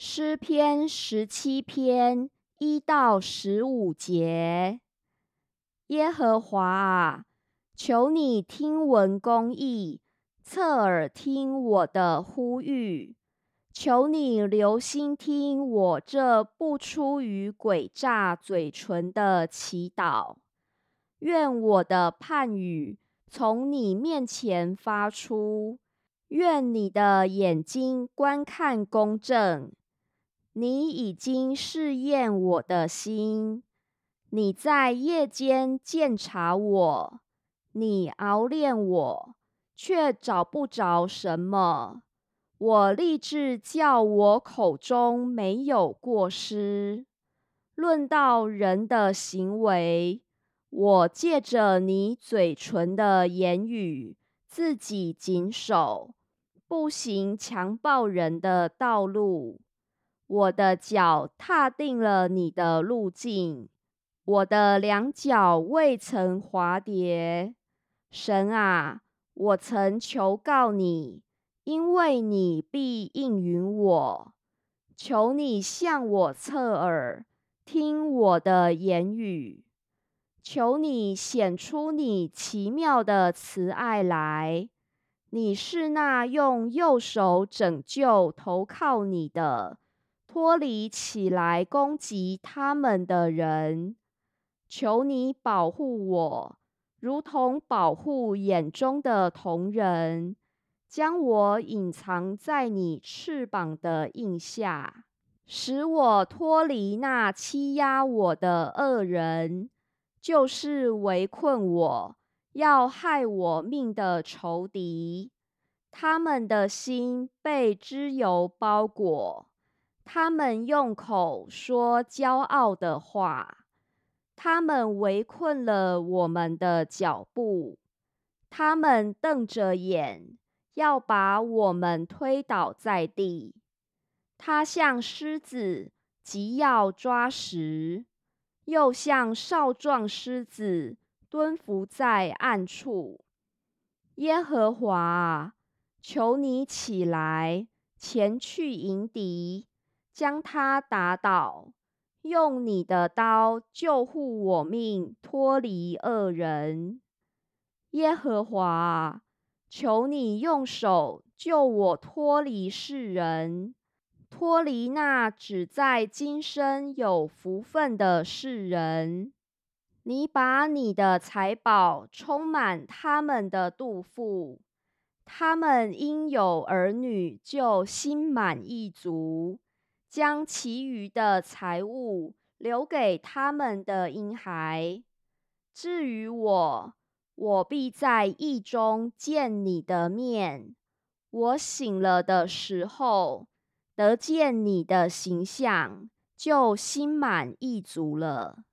诗篇十七篇一到十五节：耶和华啊，求你听闻公义，侧耳听我的呼吁。求你留心听我这不出于诡诈嘴唇的祈祷。愿我的判语从你面前发出，愿你的眼睛观看公正。你已经试验我的心，你在夜间鉴察我，你熬炼我，却找不着什么。我立志叫我口中没有过失。论到人的行为，我借着你嘴唇的言语，自己谨守，不行强暴人的道路。我的脚踏定了你的路径，我的两脚未曾滑跌。神啊，我曾求告你，因为你必应允我。求你向我侧耳，听我的言语。求你显出你奇妙的慈爱来。你是那用右手拯救投靠你的。脱离起来攻击他们的人，求你保护我，如同保护眼中的瞳人，将我隐藏在你翅膀的印下，使我脱离那欺压我的恶人，就是围困我要害我命的仇敌。他们的心被脂油包裹。他们用口说骄傲的话，他们围困了我们的脚步，他们瞪着眼要把我们推倒在地。他像狮子急要抓食，又像少壮狮子蹲伏在暗处。耶和华，求你起来，前去迎敌。将他打倒，用你的刀救护我命，脱离恶人。耶和华，求你用手救我脱离世人，脱离那只在今生有福分的世人。你把你的财宝充满他们的肚腹，他们因有儿女就心满意足。将其余的财物留给他们的婴孩。至于我，我必在意中见你的面。我醒了的时候，得见你的形象，就心满意足了。